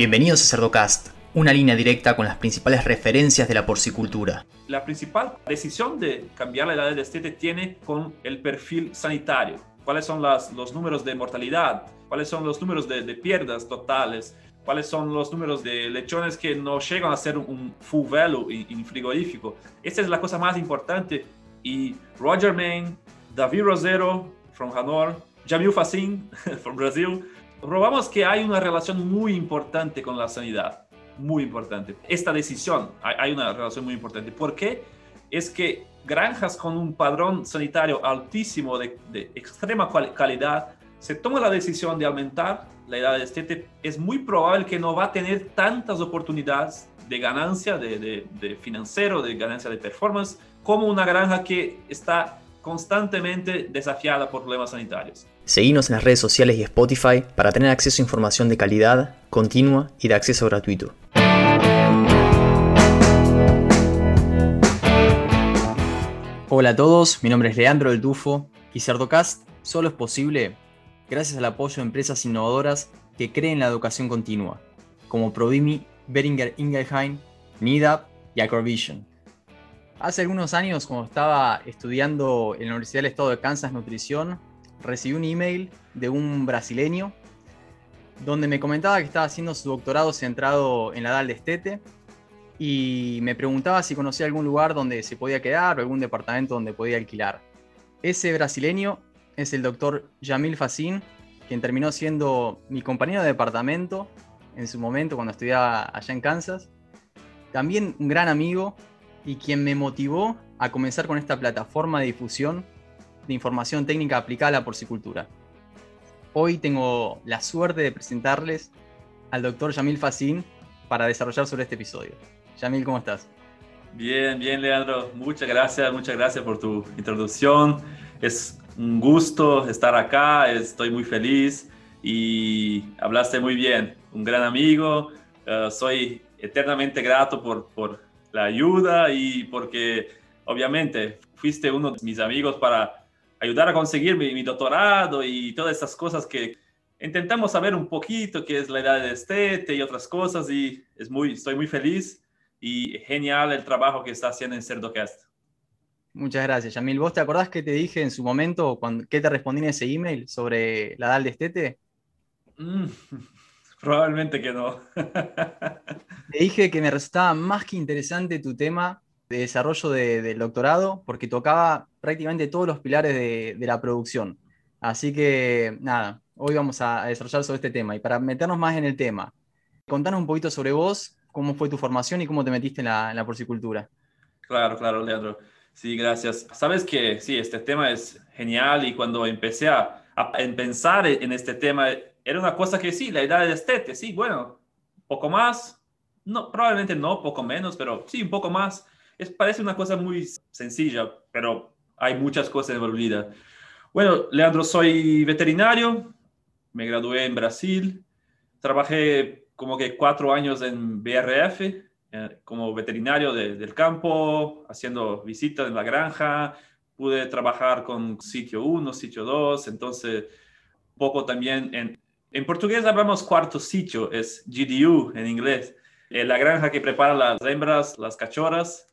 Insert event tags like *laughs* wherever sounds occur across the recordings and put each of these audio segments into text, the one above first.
Bienvenidos a Cerdocast, una línea directa con las principales referencias de la porcicultura. La principal decisión de cambiar la edad del destete tiene con el perfil sanitario. ¿Cuáles son los números de mortalidad? ¿Cuáles son los números de, de pierdas totales? cuáles son los números de lechones que no llegan a ser un full value en, frigorífico. Esta es la cosa más importante. Y Roger Main, David Rosero, from Hanoi, Jamil Facin, *laughs* from Brasil, probamos que hay una relación muy importante con la sanidad. Muy importante. Esta decisión, hay, una relación muy importante. ¿Por qué? Es que granjas con un padrón sanitario altísimo de, de extrema calidad se toma la decisión de aumentar la edad de destete, es muy probable que no va a tener tantas oportunidades de ganancia de, de, financiero, de ganancia de performance, como una granja que está constantemente desafiada por problemas sanitarios. Seguimos en las redes sociales y Spotify para tener acceso a información de calidad, continua y de acceso gratuito. Hola a todos, mi nombre es Leandro del Tufo y Cerdocast solo es posible gracias al apoyo de empresas innovadoras que creen la educación continua, como Provimi, Beringer Ingelheim, NIDAP y Acrovision. Hace algunos años, cuando estaba estudiando en la Universidad del Estado de Kansas Nutrición, recibí un email de un brasileño donde me comentaba que estaba haciendo su doctorado centrado en la edad del destete y me preguntaba si conocía algún lugar donde se podía quedar o algún departamento donde podía alquilar. Ese brasileño es el doctor Yamil Facín, quien terminó siendo mi compañero de departamento en su momento cuando estudiaba allá en Kansas. También un gran amigo y quien me motivó a comenzar con esta plataforma de difusión de información técnica aplicada a la porcicultura. Hoy tengo la suerte de presentarles al doctor Yamil Facín para desarrollar sobre este episodio. Yamil, ¿cómo estás? Bien, bien, Leandro. Muchas gracias, muchas gracias por tu introducción. Es un gusto estar acá, estoy muy feliz y hablaste muy bien, un gran amigo, eh, soy eternamente grato por, por la ayuda y porque obviamente fuiste uno de mis amigos para ayudar a conseguir mi, doctorado y todas estas cosas que intentamos saber un poquito qué es la edad de estete y otras cosas y es muy, estoy muy feliz y genial el trabajo que está haciendo en Cerdocast. Muchas gracias, Yamil. ¿Vos te acordás que te dije en su momento, cuando, qué te respondí en ese email sobre la DAL de Estete? Mm, *laughs* probablemente que no. te dije que me resultaba más que interesante tu tema de desarrollo del doctorado, porque tocaba prácticamente todos los pilares de, la producción. Así que, nada, hoy vamos a desarrollar sobre este tema. Y para meternos más en el tema, contanos un poquito sobre vos, cómo fue tu formación y cómo te metiste en la, en la porcicultura. Claro, claro, Leandro. Sí, gracias. Sabes que sí, este tema es genial y cuando empecé a, pensar en este tema, era una cosa que sí, la edad de estete, sí, bueno, poco más, no, probablemente no, poco menos, pero sí, un poco más. Es, parece una cosa muy sencilla, pero hay muchas cosas envolvidas. Bueno, Leandro, soy veterinario, me gradué en Brasil, trabajé como que cuatro años en BRF, eh, como veterinario del campo, haciendo visitas en la granja, pude trabajar con sitio 1, sitio 2, entonces poco también en, en portugués hablamos cuarto sitio, es GDU en inglés, eh, la granja que prepara las hembras, las cachorras.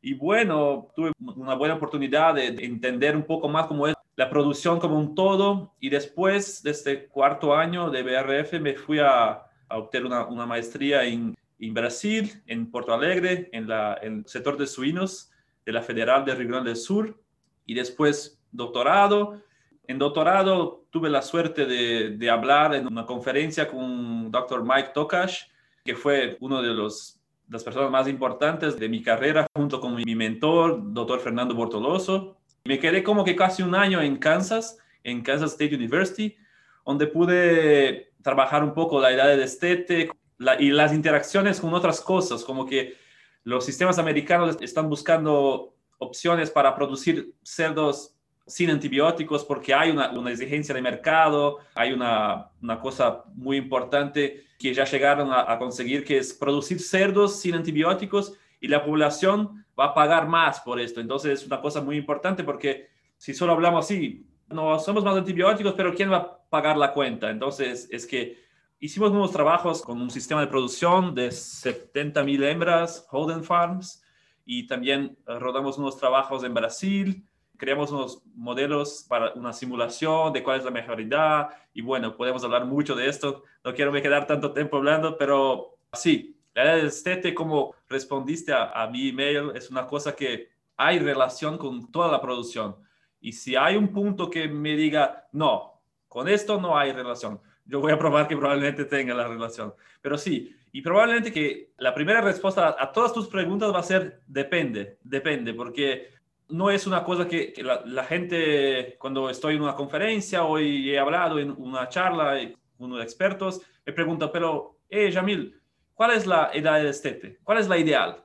Y bueno, tuve una buena oportunidad de entender un poco más cómo es la producción como un todo. Y después de este cuarto año de BRF me fui a, a obtener una, una maestría en en Brasil, en Porto Alegre, en, la, el sector de suinos de la Federal de Rio Grande del Sur, y después doctorado. En doctorado tuve la suerte de, hablar en una conferencia con Dr. Mike Tokash, que fue uno de los las personas más importantes de mi carrera, junto con mi mentor, doctor Fernando Bortoloso. Me quedé como que casi un año en Kansas, en Kansas State University, donde pude trabajar un poco la edad de destete, y las interacciones con otras cosas, como que los sistemas americanos están buscando opciones para producir cerdos sin antibióticos porque hay una, una exigencia de mercado, hay una, una, cosa muy importante que ya llegaron a, a, conseguir, que es producir cerdos sin antibióticos y la población va a pagar más por esto. Entonces es una cosa muy importante porque si solo hablamos así, no somos más antibióticos, pero ¿quién va a pagar la cuenta? Entonces es que hicimos unos trabajos con un sistema de producción de 70.000 hembras, Holden Farms, y también eh, rodamos unos trabajos en Brasil, creamos unos modelos para una simulación de cuál es la mejoridad, y bueno, podemos hablar mucho de esto, no quiero me quedar tanto tiempo hablando, pero sí, la estete, como respondiste a, a mi email, es una cosa que hay relación con toda la producción. Y si hay un punto que me diga, no, con esto no hay relación, yo voy a probar que probablemente tenga la relación. Pero sí, y probablemente que la primera respuesta a, todas tus preguntas va a ser depende, depende, porque no es una cosa que, la, gente, cuando estoy en una conferencia o he hablado en una charla con unos expertos, me pregunta, pero, eh, Jamil, ¿cuál es la edad del estete? ¿Cuál es la ideal?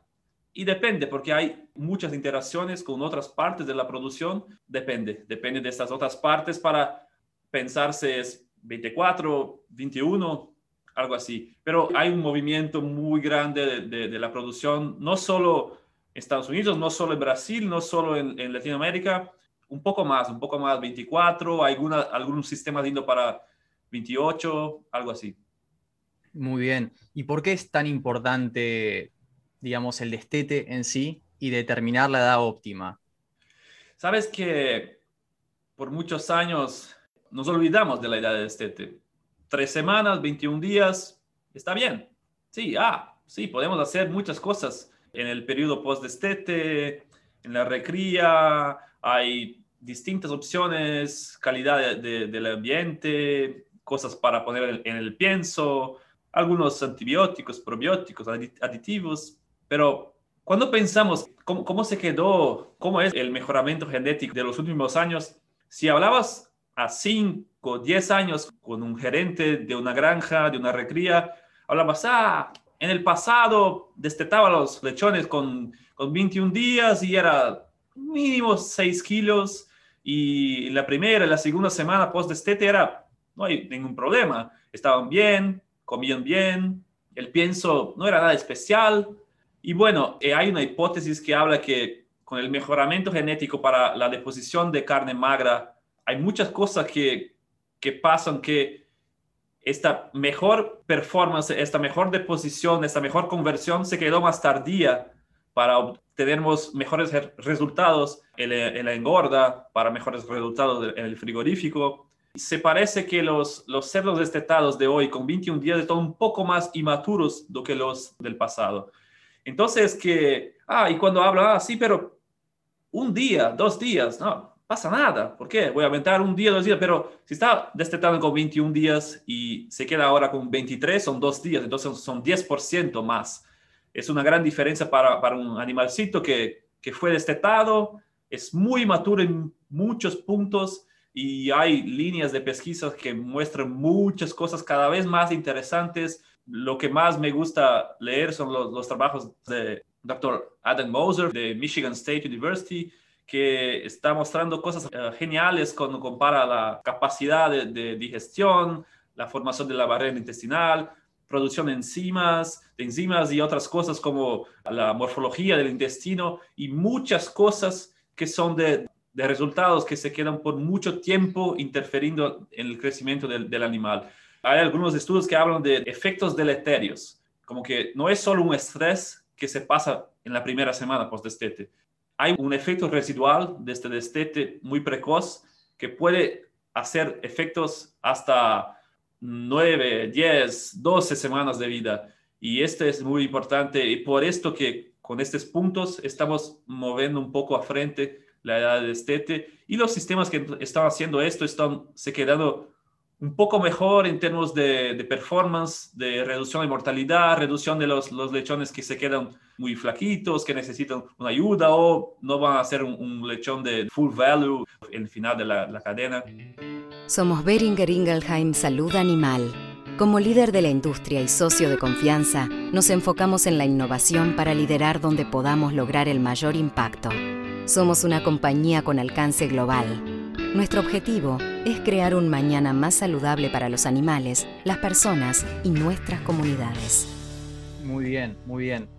Y depende, porque hay muchas interacciones con otras partes de la producción. Depende, depende de estas otras partes para pensarse es 24, 21, algo así. Pero hay un movimiento muy grande de, la producción, no solo Estados Unidos, no solo en Brasil, no solo en, Latinoamérica, un poco más, un poco más, 24, alguna, algún sistema lindo para 28, algo así. Muy bien. ¿Y por qué es tan importante, digamos, el destete en sí y determinar la edad óptima? Sabes que por muchos años nos olvidamos de la edad de destete. Tres semanas, 21 días, está bien. Sí, ah, sí, podemos hacer muchas cosas en el periodo post-destete, en la recría, hay distintas opciones, calidad del ambiente, cosas para poner en el pienso, algunos antibióticos, probióticos, aditivos, pero cuando pensamos cómo, cómo se quedó, cómo es el mejoramiento genético de los últimos años, si hablabas a 5, 10 años con un gerente de una granja, de una recría, hablabas, ah, en el pasado destetaba los lechones con, con 21 días y era mínimo 6 kilos y la primera la segunda semana post destete era, no hay ningún problema, estaban bien, comían bien, el pienso no era nada especial. Y bueno, eh, hay una hipótesis que habla que con el mejoramiento genético para la deposición de carne magra hay muchas cosas que, que pasan que esta mejor performance, esta mejor deposición, esta mejor conversión se quedó más tardía para obtener mejores resultados en la engorda, para mejores resultados en el frigorífico. Se parece que los, los cerdos destetados de hoy con 21 días están un poco más inmaturos do que los del pasado. Entonces que, ah, y cuando habla, ah, sí, pero un día, dos días, no, pasa nada. ¿Por qué? Voy a aventar un día, dos días, pero si está destetando con 21 días y se queda ahora con 23, son dos días, entonces son 10% más. Es una gran diferencia para, para un animalcito que, que fue destetado, es muy maturo en muchos puntos y hay líneas de pesquisa que muestran muchas cosas cada vez más interesantes. Lo que más me gusta leer son los, los trabajos de Dr. Adam Moser de Michigan State University, que está mostrando cosas eh, geniales cuando compara la capacidad de, digestión, la formación de la barrera intestinal, producción de enzimas, de enzimas y otras cosas como la morfología del intestino y muchas cosas que son de, resultados que se quedan por mucho tiempo interfiriendo en el crecimiento del, del animal. Hay algunos estudios que hablan de efectos deleterios, como que no es solo un estrés que se pasa en la primera semana post-destete, hay un efecto residual de este destete muy precoz que puede hacer efectos hasta 9, 10, 12 semanas de vida. Y este es muy importante y por esto que con estos puntos estamos moviendo un poco a frente la edad de destete y los sistemas que están haciendo esto están se quedando un poco mejor en términos de, performance, de reducción de mortalidad, reducción de los, los, lechones que se quedan muy flaquitos, que necesitan una ayuda o no van a ser un, lechón de full value en el final de la, la cadena. Somos Beringer Ingelheim Salud Animal. Como líder de la industria y socio de confianza, nos enfocamos en la innovación para liderar donde podamos lograr el mayor impacto. Somos una compañía con alcance global nuestro objetivo es crear un mañana más saludable para los animales, las personas y nuestras comunidades. Muy bien, muy bien.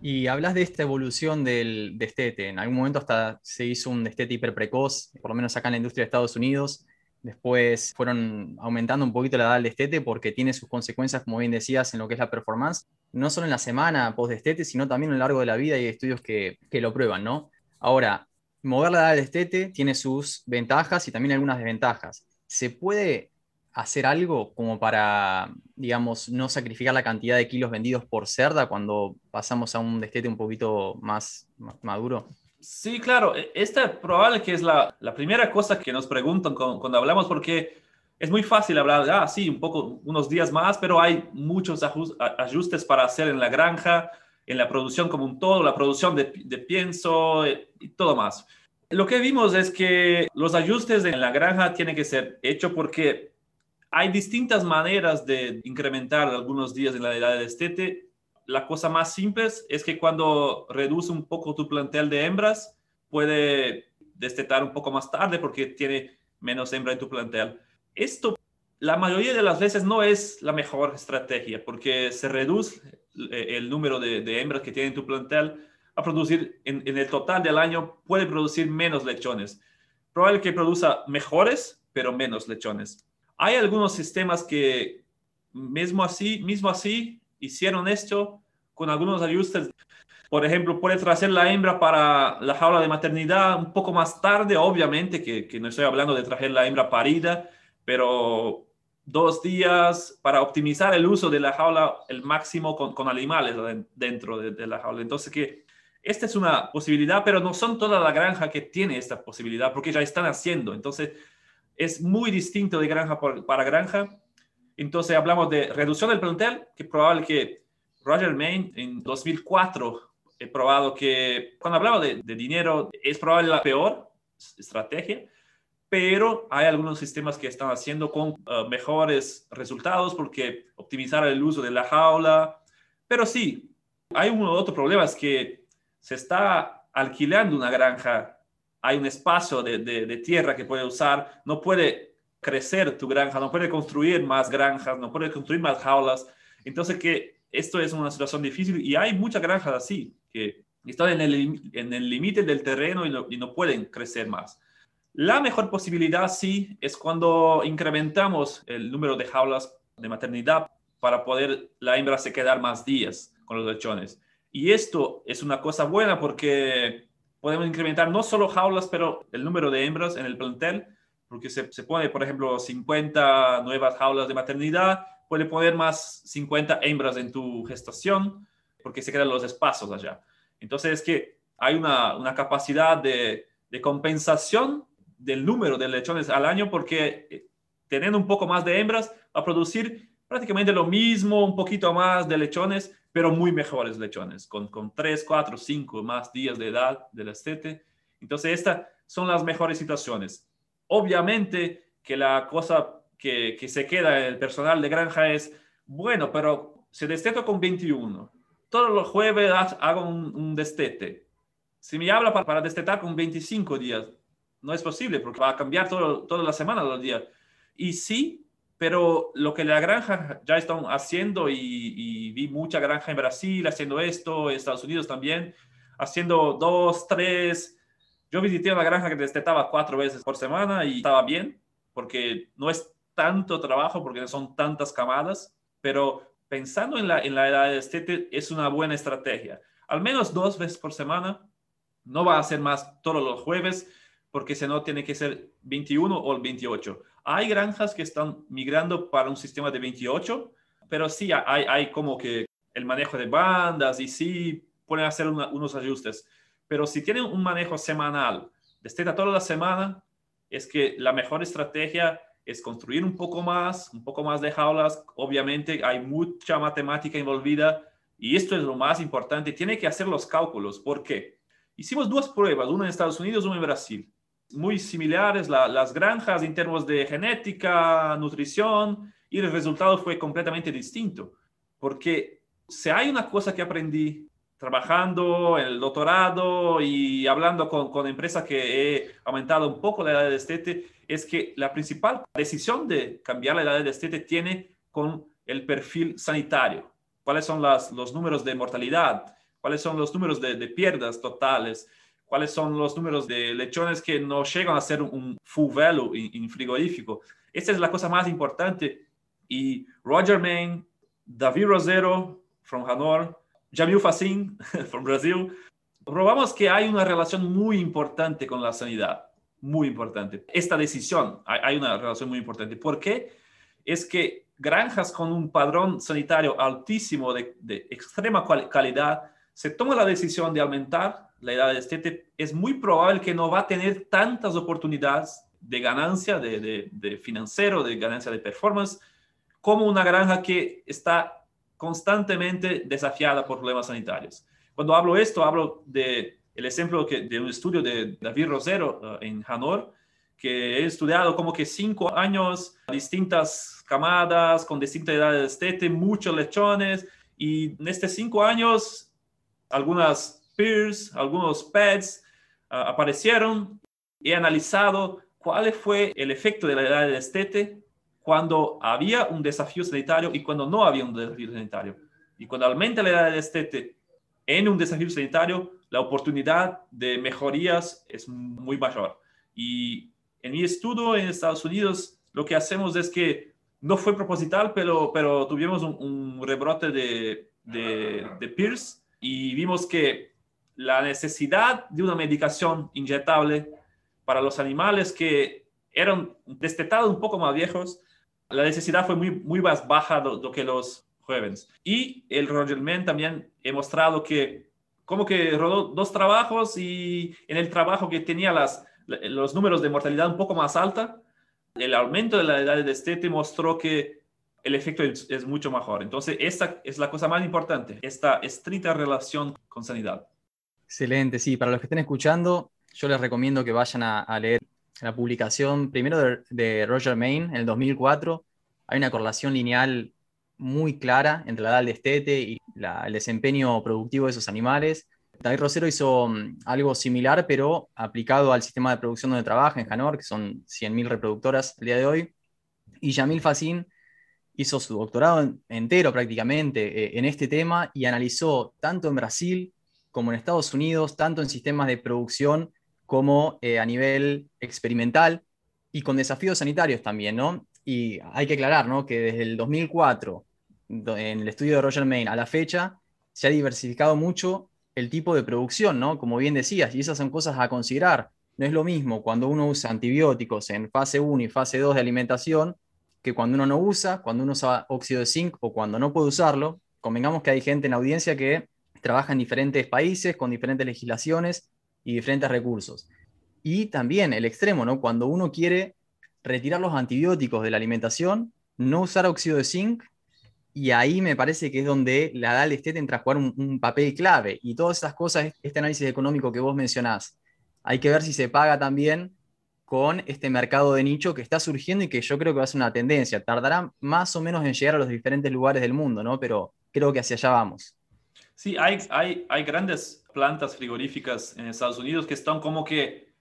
Y hablas de esta evolución del destete. En algún momento hasta se hizo un destete hiperprecoz, por lo menos acá en la industria de Estados Unidos. después fueron aumentando un poquito la edad del destete porque tiene sus consecuencias, como bien decías, en lo que es la performance, no solo en la semana post destete, sino también a lo largo de la vida y estudios que, que lo prueban, ¿no? Ahora, mover la edad del destete tiene sus ventajas y también algunas desventajas. ¿Se puede hacer algo como para, digamos, no sacrificar la cantidad de kilos vendidos por cerda cuando pasamos a un destete un poquito más, maduro? Sí, claro. E, esta es probable que es la, la primera cosa que nos preguntan cuando, hablamos porque es muy fácil hablar, ah, sí, un poco, unos días más, pero hay muchos ajustes para hacer en la granja, en la producción como un todo, la producción de, pienso eh, y todo más. Lo que vimos es que los ajustes en la granja tienen que ser hechos porque hay distintas maneras de incrementar algunos días en la edad de destete. La cosa más simple es que cuando reduce un poco tu plantel de hembras, puede destetar un poco más tarde porque tiene menos hembra en tu plantel. Esto, la mayoría de las veces, no es la mejor estrategia porque se reduce el número de, hembras que tiene en tu plantel a producir en, en, el total del año puede producir menos lechones. Probable que produzca mejores, pero menos lechones. Hay algunos sistemas que mismo así, mismo así hicieron esto con algunos ajustes. Por ejemplo, puede traer la hembra para la jaula de maternidad un poco más tarde, obviamente, que, que no estoy hablando de traer la hembra parida, pero dos días para optimizar el uso de la jaula el máximo con, con animales dentro de, de, la jaula. Entonces, que esta es una posibilidad, pero no son toda la granja que tiene esta posibilidad, porque ya están haciendo. Entonces, es muy distinto de granja para granja. Entonces hablamos de reducción del plantel, que es probable que Roger Main en 2004 he probado que cuando hablaba de, dinero es probable la peor estrategia, pero hay algunos sistemas que están haciendo con uh, mejores resultados porque optimizar el uso de la jaula. Pero sí, hay un otro problema, es que se está alquilando una granja hay un espacio de, tierra que puede usar, no puede crecer tu granja, no puede construir más granjas, no puede construir más jaulas. Entonces que esto es una situación difícil y hay muchas granjas así que están en el límite del terreno y no, y no pueden crecer más. La mejor posibilidad sí es cuando incrementamos el número de jaulas de maternidad para poder la hembra se quedar más días con los lechones. Y esto es una cosa buena porque podemos incrementar no solo jaulas, pero el número de hembras en el plantel, porque se, se pone, por ejemplo, 50 nuevas jaulas de maternidad, puede poner más 50 hembras en tu gestación, porque se quedan los espacios allá. Entonces es que hay una, una capacidad de, de, compensación del número de lechones al año, porque eh, teniendo un poco más de hembras, va a producir prácticamente lo mismo, un poquito más de lechones, pero muy mejores lechones, con, con 3, 4, 5 más días de edad del estete. Entonces, estas son las mejores situaciones. Obviamente que la cosa que, que se queda en el personal de granja es, bueno, pero se desteto con 21. Todos los jueves hago un, destete. Si me habla para, para, destetar con 25 días, no es posible porque va a cambiar todo, toda la semana los días. Y sí, pero lo que la granja ya están haciendo, y, vi mucha granja en Brasil haciendo esto, en Estados Unidos también, haciendo dos, tres. Yo visité una granja que destetaba cuatro veces por semana y estaba bien, porque no es tanto trabajo, porque no son tantas camadas, pero pensando en la, en la edad de destete es una buena estrategia. Al menos dos veces por semana, no va a ser más todos los jueves, porque si no tiene que ser 21 o el 28. Hay granjas que están migrando para un sistema de 28, pero sí hay, hay como que el manejo de bandas y sí pueden hacer unos ajustes. Pero si tienen un manejo semanal, desde toda la semana, es que la mejor estrategia es construir un poco más, un poco más de jaulas. Obviamente hay mucha matemática envolvida y esto es lo más importante. Tiene que hacer los cálculos. ¿Por qué? Hicimos dos pruebas, una en Estados Unidos, una en Brasil muy similares las granjas en términos de genética, nutrición, y el resultado fue completamente distinto. Porque si hay una cosa que aprendí trabajando en el doctorado y hablando con, con empresas que he aumentado un poco la edad de estete, es que la principal decisión de cambiar la edad de estete tiene con el perfil sanitario. ¿Cuáles son las, los números de mortalidad? ¿Cuáles son los números de, de pierdas totales? Cuáles son los números de lechones que no llegan a ser un full value en, frigorífico. Esta es la cosa más importante. Y Roger Main, David Rosero, from Hanor, Jamil Facin, *laughs* from Brasil, probamos que hay una relación muy importante con la sanidad, muy importante. Esta decisión, hay una relación muy importante. ¿Por qué? Es que granjas con un padrón sanitario altísimo de, de extrema calidad se toma la decisión de aumentar la edad de destete, es muy probable que no va a tener tantas oportunidades de ganancia de, de, financiero, de ganancia de performance, como una granja que está constantemente desafiada por problemas sanitarios. Cuando hablo esto, hablo de el ejemplo que, de un estudio de David Rosero uh, en Hanor, que he estudiado como que cinco años, distintas camadas, con distintas edades de destete, muchos lechones, y en estos cinco años, algunas peers, algunos pads ah, aparecieron. He analizado cuál fue el efecto de la edad de destete cuando había un desafío sanitario y cuando no había un desafío sanitario. Y cuando aumenta la edad de destete en un desafío sanitario, la oportunidad de mejorías es muy mayor. Y en mi estudio en Estados Unidos, lo que hacemos es que no fue proposital, pero, pero tuvimos un, rebrote de, de, de peers y vimos que la necesidad de una medicación inyectable para los animales que eran destetados un poco más viejos, la necesidad fue muy, muy más baja do, que los jóvenes. Y el Roger también he mostrado que como que rodó dos trabajos y en el trabajo que tenía las, los números de mortalidad un poco más alta, el aumento de la edad de destete mostró que el efecto es, es mucho mejor. Entonces, esta es la cosa más importante, esta estricta relación con sanidad. Excelente, sí, para los que estén escuchando, yo les recomiendo que vayan a, leer la publicación primero de, Roger Main en el 2004. Hay una correlación lineal muy clara entre la edad del destete y el desempeño productivo de esos animales. David Rosero hizo mm, algo similar, pero aplicado al sistema de producción donde trabaja, en Hanor, que son 100.000 reproductoras el día de hoy. Y Jamil Facin hizo su doctorado entero prácticamente eh, en este tema y analizó tanto en Brasil como en Estados Unidos, tanto en sistemas de producción como eh, a nivel experimental y con desafíos sanitarios también, ¿no? Y hay que aclarar, ¿no? Que desde el 2004, en el estudio de Roger Main a la fecha, se ha diversificado mucho el tipo de producción, ¿no? Como bien decías, y esas son cosas a considerar. No es lo mismo cuando uno usa antibióticos en fase 1 y fase 2 de alimentación que cuando uno no usa, cuando uno usa óxido de zinc o cuando no puede usarlo. Convengamos que hay gente en la audiencia que trabaja en diferentes países con diferentes legislaciones y diferentes recursos. Y también el extremo, ¿no? Cuando uno quiere retirar los antibióticos de la alimentación, no usar óxido de zinc, y ahí me parece que es donde la DAL esté entra a jugar un, papel clave. Y todas esas cosas, este análisis económico que vos mencionás, hay que ver si se paga también con este mercado de nicho que está surgiendo y que yo creo que va a ser una tendencia. Tardará más o menos en llegar a los diferentes lugares del mundo, ¿no? Pero creo que hacia allá vamos. Sí, hay, hay, hay grandes plantas frigoríficas en Estados Unidos que están como que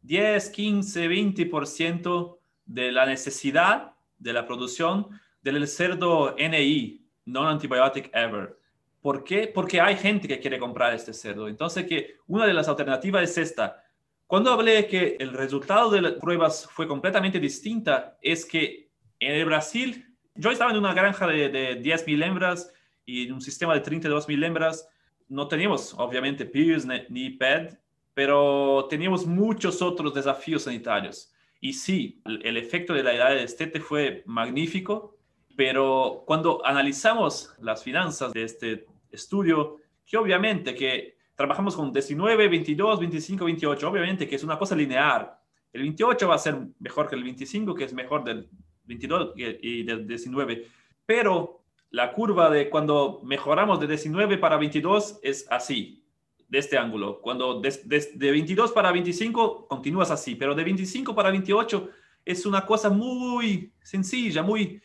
10, 15, 20% de la necesidad de la producción del cerdo NI, Non-Antibiotic Ever. ¿Por qué? Porque hay gente que quiere comprar este cerdo. Entonces, que una de las alternativas es esta. Cuando hablé que el resultado de las pruebas fue completamente distinta, es que en el Brasil, yo estaba en una granja de, de 10.000 hembras y en un sistema de 32 mil hembras no teníamos obviamente PIRS ni PED, pero teníamos muchos otros desafíos sanitarios. Y sí, el efecto de la edad de destete fue magnífico, pero cuando analizamos las finanzas de este estudio, que obviamente que trabajamos con 19, 22, 25, 28, obviamente que es una cosa lineal. El 28 va a ser mejor que el 25, que es mejor del 22 y del 19, pero la curva de cuando mejoramos de 19 para 22 es así, de este ángulo. Cuando de, de, 22 para 25 continúas así, pero de 25 para 28 es una cosa muy sencilla, muy...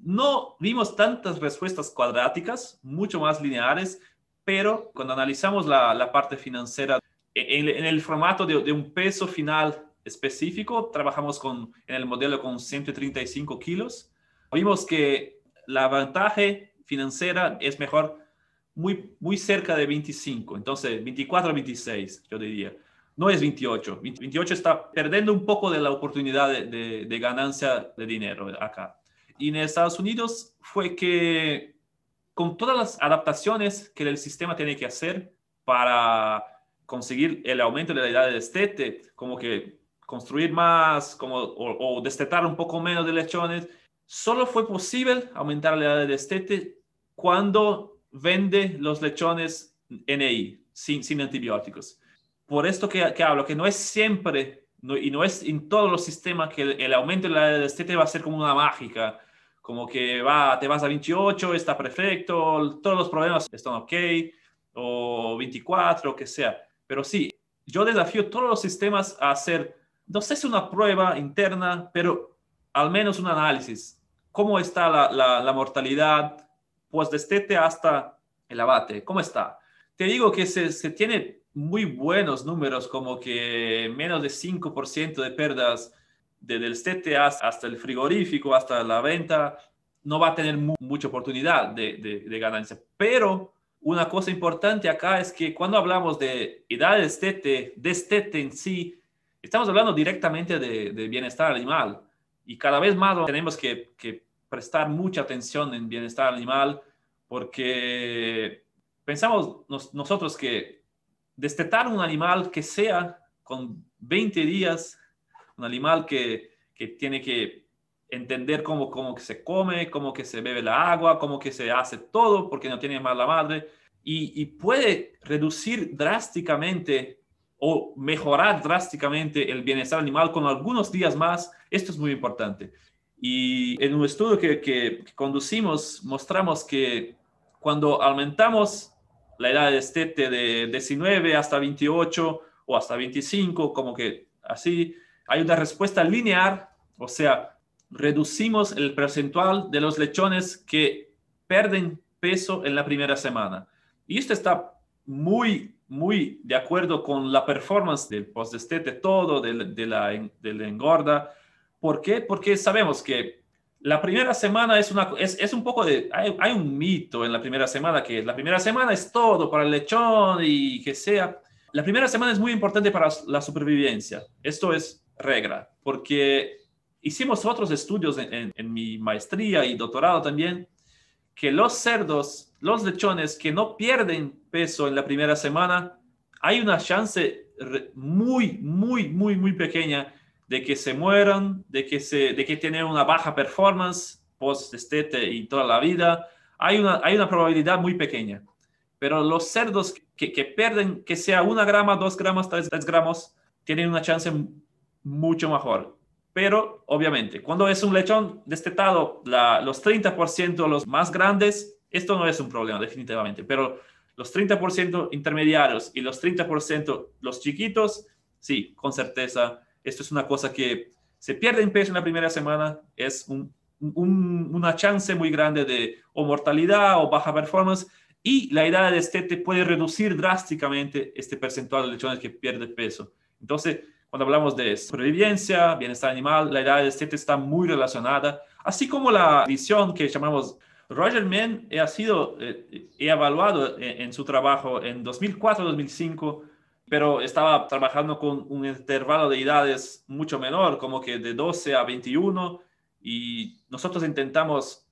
No vimos tantas respuestas cuadráticas, mucho más lineares, pero cuando analizamos la, la parte financiera en, en el formato de, de, un peso final específico, trabajamos con, en el modelo con 135 kilos, vimos que la ventaja financiera es mejor muy, muy cerca de 25, entonces 24 a 26, yo diría. no es 28. 28 está perdiendo un poco de la oportunidad de, de, ganancia de dinero acá. Y en Estados Unidos fue que con todas las adaptaciones que el sistema tiene que hacer para conseguir el aumento de la edad de destete, como que construir más como, o, o destetar un poco menos de lechones, solo fue posible aumentar la edad de destete cuando vende los lechones NI, sin, sin antibióticos. Por esto que, que hablo, que no es siempre y no es en todos los sistemas que el, aumento de la edad de destete va a ser como una mágica, como que va, te vas a 28, está perfecto, todos los problemas están ok, o 24, que sea. Pero sí, yo desafío todos los sistemas a hacer, no sé si una prueba interna, pero al menos un análisis. ¿Cómo está la, la, mortalidad post-destete hasta el abate? ¿Cómo está? Te digo que se, se tiene muy buenos números, como que menos de 5% de pérdidas desde el destete hasta el frigorífico, hasta la venta, no va a tener mucha oportunidad de, de, de ganancia. Pero una cosa importante acá es que cuando hablamos de edad de estete, de estete en sí, estamos hablando directamente de, bienestar animal y cada vez más tenemos que, prestar mucha atención en bienestar animal porque pensamos nosotros que destetar un animal que sea con 20 días, un animal que, tiene que entender cómo que se come, cómo que se bebe la agua, cómo que se hace todo porque no tiene más la madre y, puede reducir drásticamente o mejorar drásticamente el bienestar animal con algunos días más. Esto es muy importante. Y en un estudio que, que, conducimos mostramos que cuando aumentamos la edad de estete de 19 hasta 28 o hasta 25, como que así, hay una respuesta lineal, o sea, reducimos el percentual de los lechones que pierden peso en la primera semana. Y esto está muy, muy de acuerdo con la performance del post-destete todo, de, de, la, de la engorda. ¿Por qué? Porque sabemos que la primera semana es, una, es, es un poco de... Hay, hay, un mito en la primera semana que la primera semana es todo para el lechón y que sea. La primera semana es muy importante para la supervivencia. Esto es regla, porque hicimos otros estudios en, en, mi maestría y doctorado también, que los cerdos, los lechones que no pierden peso en la primera semana, hay una chance muy, muy, muy, muy pequeña de que se mueran, de que, se, de que tienen una baja performance post-estete y toda la vida. Hay una, hay una probabilidad muy pequeña. Pero los cerdos que, que pierden, que sea una grama, dos gramas, tres, tres gramos, tienen una chance mucho mejor. Pero obviamente, cuando es un lechón destetado, la, los 30% los más grandes, esto no es un problema definitivamente, pero los 30% intermediarios y los 30% los chiquitos, sí, con certeza, esto es una cosa que se pierde en peso en la primera semana, es un, una chance muy grande de o mortalidad o baja performance y la edad de destete puede reducir drásticamente este percentual de lechones que pierde peso. Entonces, cuando hablamos de supervivencia, bienestar animal, la edad de destete está muy relacionada, así como la visión que llamamos Roger Mann ha sido eh, evaluado en, su trabajo en 2004-2005, pero estaba trabajando con un intervalo de edades mucho menor, como que de 12 a 21, y nosotros intentamos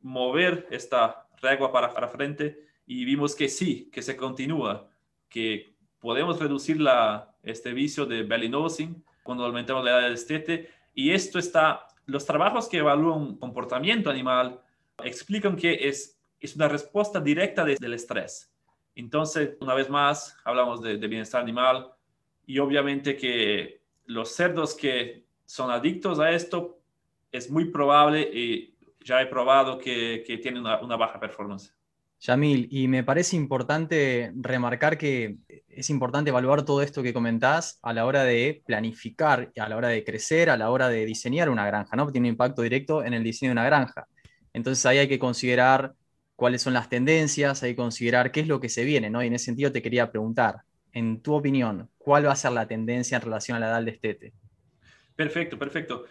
mover esta regla para, para frente y vimos que sí, que se continúa, que podemos reducir la, este vicio de belly nosing cuando aumentamos la edad del destete. Y esto está, los trabajos que evalúan comportamiento animal explican que es, es una respuesta directa del estrés. Entonces, una vez más, hablamos de, bienestar animal y obviamente que los cerdos que son adictos a esto, es muy probable y ya he probado que, que tienen una, una baja performance. Yamil, y me parece importante remarcar que es importante evaluar todo esto que comentás a la hora de planificar, a la hora de crecer, a la hora de diseñar una granja, ¿no? Tiene un impacto directo en el diseño de una granja. Entonces ahí hay que considerar cuáles son las tendencias, hay que considerar qué es lo que se viene, ¿no? Y en ese sentido te quería preguntar, en tu opinión, ¿cuál va a ser la tendencia en relación a la edad del destete? Perfecto, perfecto.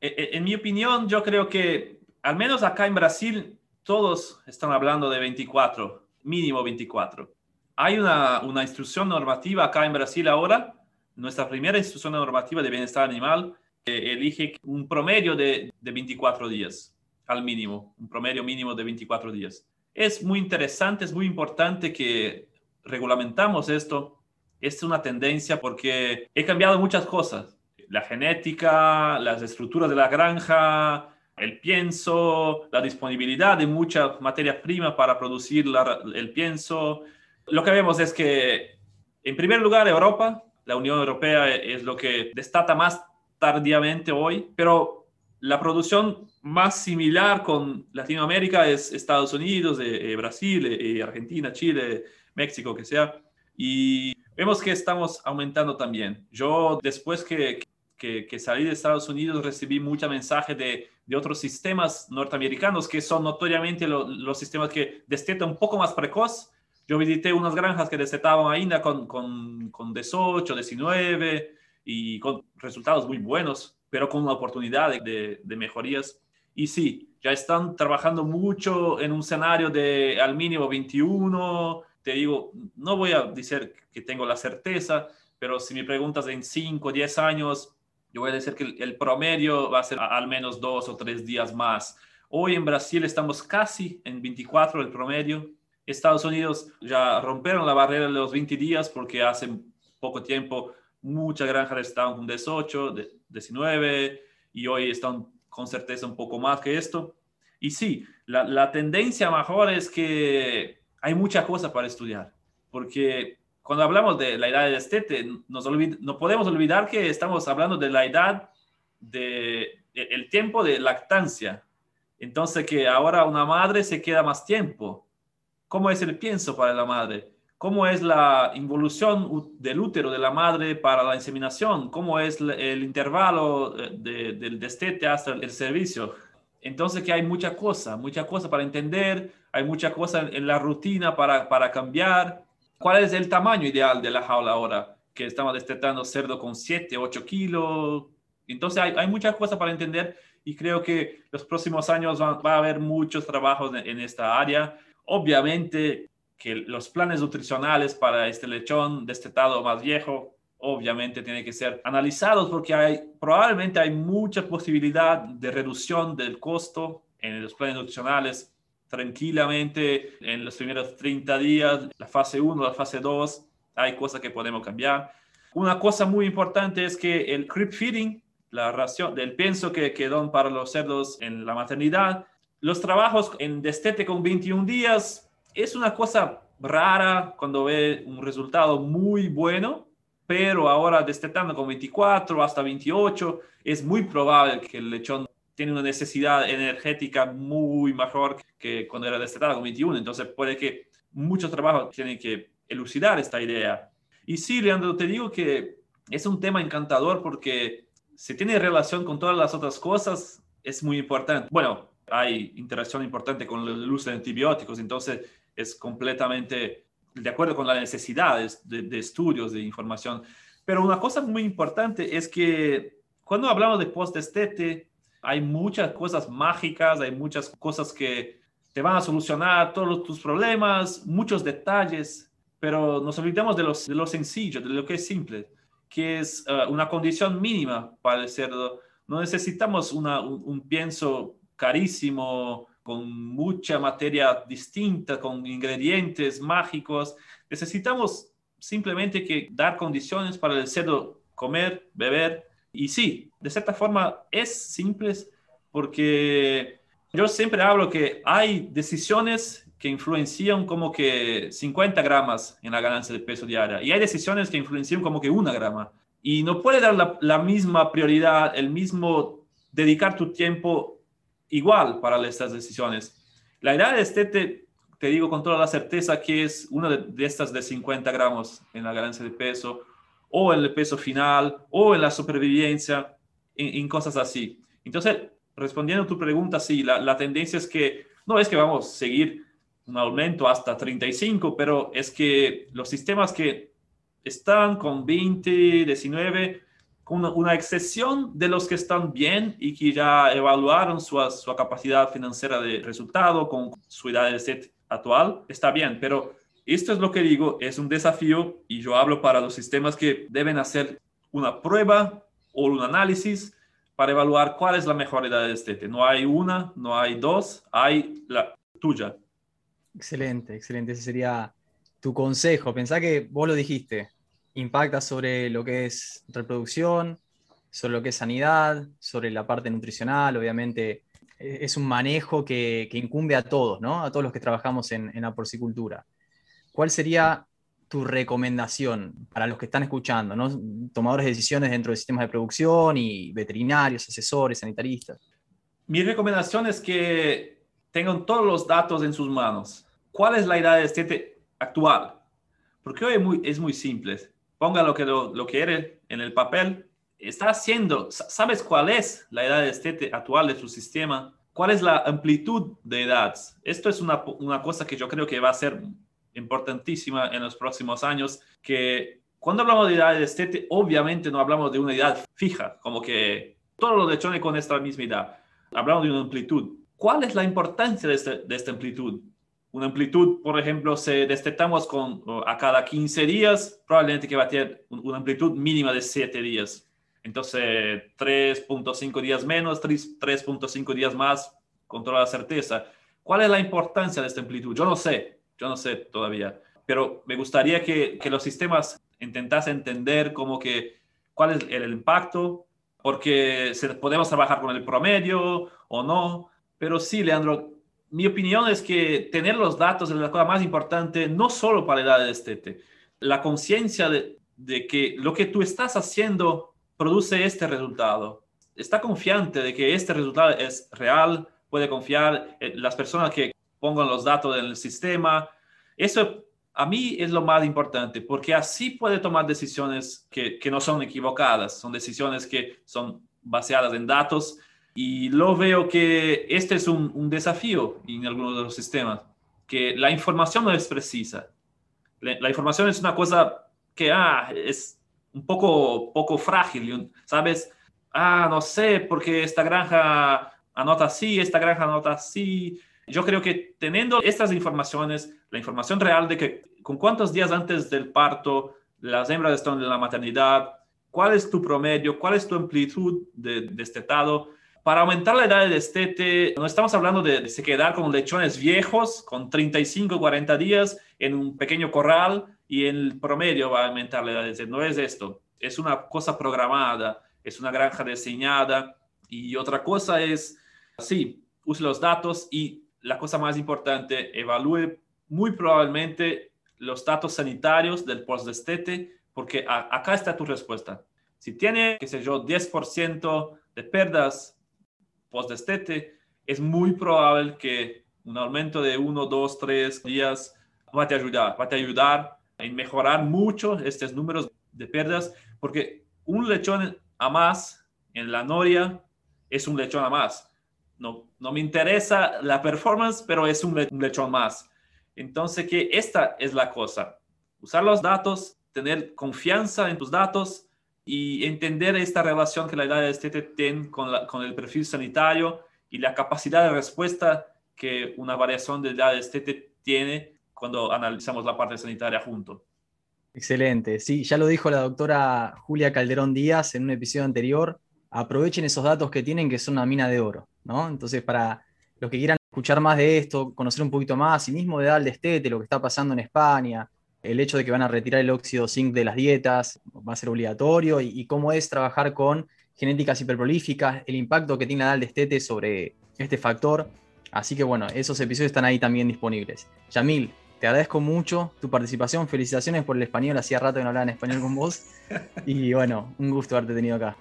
E, e, en mi opinión, yo creo que al menos acá en Brasil todos están hablando de 24, mínimo 24. hay una, una instrucción normativa acá en Brasil ahora, nuestra primera instrucción normativa de bienestar animal que elige un promedio de, de 24 días al mínimo, un promedio mínimo de 24 días. Es muy interesante, es muy importante que regulamentamos esto. Es una tendencia porque he cambiado muchas cosas. La genética, las estructuras de la granja, el pienso, la disponibilidad de mucha materia prima para producir el pienso. Lo que vemos es que, en primer lugar, Europa, la Unión Europea es lo que destata más tardíamente hoy, pero la producción más similar con Latinoamérica es Estados Unidos, eh, eh, Brasil, eh, Argentina, Chile, México, que sea. Y vemos que estamos aumentando también. Yo después que, que, salí de Estados Unidos recibí muchos mensajes de, de, otros sistemas norteamericanos que son notoriamente los sistemas que destetan un poco más precoz. Yo visité unas granjas que destetaban ainda con, con, con 18, 19 y con resultados muy buenos, pero con una oportunidad de, de mejorías. Y sí, ya están trabajando mucho en un escenario de al mínimo 21. Te digo, no voy a decir que tengo la certeza, pero si me preguntas en 5 o 10 años, yo voy a decir que el, promedio va a ser al menos dos o tres días más. Hoy en Brasil estamos casi en 24 el promedio. Estados Unidos ya rompieron la barrera de los 20 días porque hace poco tiempo muchas granjas estaban con 18, 19 y hoy están con certeza un poco más que esto. Y sí, la, la tendencia mejor es que hay mucha cosa para estudiar, porque cuando hablamos de la edad de destete, nos no podemos olvidar que estamos hablando de la edad de el tiempo de lactancia. Entonces que ahora una madre se queda más tiempo. ¿Cómo es el pienso para la madre? ¿Cómo es la involución del útero de la madre para la inseminación? ¿Cómo es el intervalo eh, del destete hasta el servicio? Entonces que hay mucha cosa, mucha cosa para entender, hay mucha cosa en la rutina para, para cambiar. ¿Cuál es el tamaño ideal de la jaula ahora? Que estamos destetando cerdo con 7, 8 kilos. Entonces hay, hay muchas cosas para entender y creo que los próximos años va, va a haber muchos trabajos en, en esta área. Obviamente que los planes nutricionales para este lechón destetado más viejo obviamente tienen que ser analizados porque hay, probablemente hay mucha posibilidad de reducción del costo en los planes nutricionales tranquilamente en los primeros 30 días, la fase 1, la fase 2, hay cosas que podemos cambiar. Una cosa muy importante es que el creep feeding, la ración del pienso que quedó para los cerdos en la maternidad, los trabajos en destete con 21 días, es una cosa rara cuando ve un resultado muy bueno, pero ahora destetando con 24 hasta 28, es muy probable que el lechón tiene una necesidad energética muy mejor que cuando era destetado con 21. Entonces puede que muchos trabajos tienen que elucidar esta idea. Y sí, Leandro, te digo que es un tema encantador porque si tiene relación con todas las otras cosas, es muy importante. Bueno, hay interacción importante con el uso de antibióticos, entonces es completamente de acuerdo con las necesidades de, estudios, de información. Pero una cosa muy importante es que cuando hablamos de post-estete, hay muchas cosas mágicas, hay muchas cosas que te van a solucionar todos tus problemas, muchos detalles, pero nos olvidamos de, los, de lo sencillo, de lo que es simple, que es eh, una condición mínima para el. No necesitamos un pienso carísimo, con mucha materia distinta, con ingredientes mágicos. Necesitamos simplemente que dar condiciones para el cerdo comer, beber. Y sí, de cierta forma es simple porque yo siempre hablo que hay decisiones que influencian como que 50 gramos en la ganancia de peso diaria y hay decisiones que influencian como que una grama. Y no puede dar la misma prioridad, el mismo dedicar tu tiempo igual para estas decisiones. La edad de estete, te digo con toda la certeza que es una de, estas de 50 gramos en la ganancia de peso, o en el peso final, o en la supervivencia, en, cosas así. Entonces, respondiendo a tu pregunta, sí, la, la tendencia es que no es que vamos a seguir un aumento hasta 35, pero es que los sistemas que están con 20, 19, una, excepción de los que están bien y que ya evaluaron su, su capacidad financiera de resultado con su edad de set actual, está bien, pero esto es lo que digo, es un desafío y yo hablo para los sistemas que deben hacer una prueba o un análisis para evaluar cuál es la mejor edad de estete. No hay una, no hay dos, hay la tuya. Excelente, excelente. Ese sería tu consejo. Pensá que vos lo dijiste, impacta sobre lo que es reproducción, sobre lo que es sanidad, sobre la parte nutricional, obviamente e-, es un manejo que, incumbe a todos, ¿no? A todos los que trabajamos en, en la porcicultura. ¿Cuál sería tu recomendación para los que están escuchando, ¿no? tomadores de decisiones dentro de sistemas de producción y veterinarios, asesores, sanitaristas? Mi recomendación es que tengan todos los datos en sus manos. ¿Cuál es la edad de actual? Porque hoy es muy, es muy simple. Ponga lo que, lo, lo quiere en el papel. Está haciendo, ¿sabes cuál es la edad de estete actual de su sistema? ¿Cuál es la amplitud de edad? Esto es una, una cosa que yo creo que va a ser importantísima en los próximos años, que cuando hablamos de edad de estete, obviamente no hablamos de una edad fija, como que todos los lechones con esta misma edad. Hablamos de una amplitud. ¿Cuál es la importancia de, este, de esta amplitud? Una amplitud, por ejemplo, si destetamos con, a cada 15 días, probablemente que va a tener una amplitud mínima de 7 días. Entonces, 3.5 días menos, 3.5 días más, con toda la certeza. ¿Cuál es la importancia de esta amplitud? Yo no sé, yo no sé todavía, pero me gustaría que, que los sistemas intentasen entender como que cuál es el, impacto, porque podemos trabajar con el promedio o no, pero sí, Leandro, mi opinión es que tener los datos es la cosa más importante, no solo para la edad de estete, la conciencia de, que lo que tú estás haciendo produce este resultado. Está confiante de que este resultado es real, puede confiar en las personas que pongan los datos en el sistema. Eso a mí es lo más importante, porque así puede tomar decisiones que, que no son equivocadas, son decisiones que son basadas en datos. Y lo veo que este es un, un desafío en algunos de los sistemas, que la información no es precisa. La, la información es una cosa que ah, es un poco, poco frágil, ¿sabes? Ah, no sé, porque esta granja anota así, esta granja anota así, yo creo que teniendo estas informaciones, la información real de que con cuántos días antes del parto las hembras están en la maternidad, cuál es tu promedio, cuál es tu amplitud de destetado, para aumentar la edad de destete, no estamos hablando de, se quedar con lechones viejos con 35, 40 días en un pequeño corral y el promedio va a aumentar la edad de destete. No es esto, es una cosa programada, es una granja diseñada y otra cosa es, sí, use los datos y la cosa más importante, evalúe muy probablemente los datos sanitarios del post-destete, porque acá está tu respuesta. Si tiene, qué sé yo, 10% de pérdidas post-destete, es muy probable que un aumento de 1, 2, 3 días va a te ayudar, va a te ayudar en mejorar mucho estos números de pérdidas, porque un lechón a más en la noria es un lechón a más no, no me interesa la performance, pero es un, lechón más. Entonces, que esta es la cosa. Usar los datos, tener confianza en tus datos y entender esta relación que la edad de estete tiene con, con el perfil sanitario y la capacidad de respuesta que una variación de edad de estete tiene cuando analizamos la parte sanitaria junto. Excelente. Sí, ya lo dijo la doctora Julia Calderón Díaz en un episodio anterior. Aprovechen esos datos que tienen que son una mina de oro. Entonces, para los que quieran escuchar más de esto, conocer un poquito más, y mismo de dar de estete, lo que está pasando en España, el hecho de que van a retirar el óxido zinc de las dietas, va a ser obligatorio, y, cómo es trabajar con genéticas hiperprolíficas, el impacto que tiene la de estete sobre este factor. Así que bueno, esos episodios están ahí también disponibles. Yamil, te agradezco mucho tu participación, felicitaciones por el español, hacía rato que no hablaba en español con vos, *laughs* y bueno, un gusto haberte tenido acá.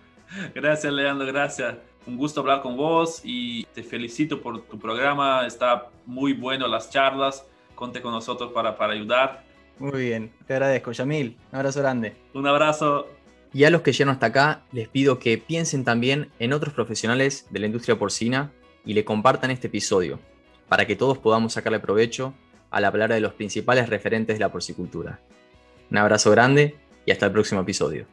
Gracias, Leandro, gracias un gusto hablar con vos y te felicito por tu programa. Está muy bueno las charlas. Conte con nosotros para, para ayudar. Muy bien, te agradezco, Yamil. Un abrazo grande. Un abrazo. Y a los que llegan hasta acá, les pido que piensen también en otros profesionales de la industria porcina y le compartan este episodio, para que todos podamos sacarle provecho a la palabra de los principales referentes de la porcicultura. Un abrazo grande y hasta el próximo episodio.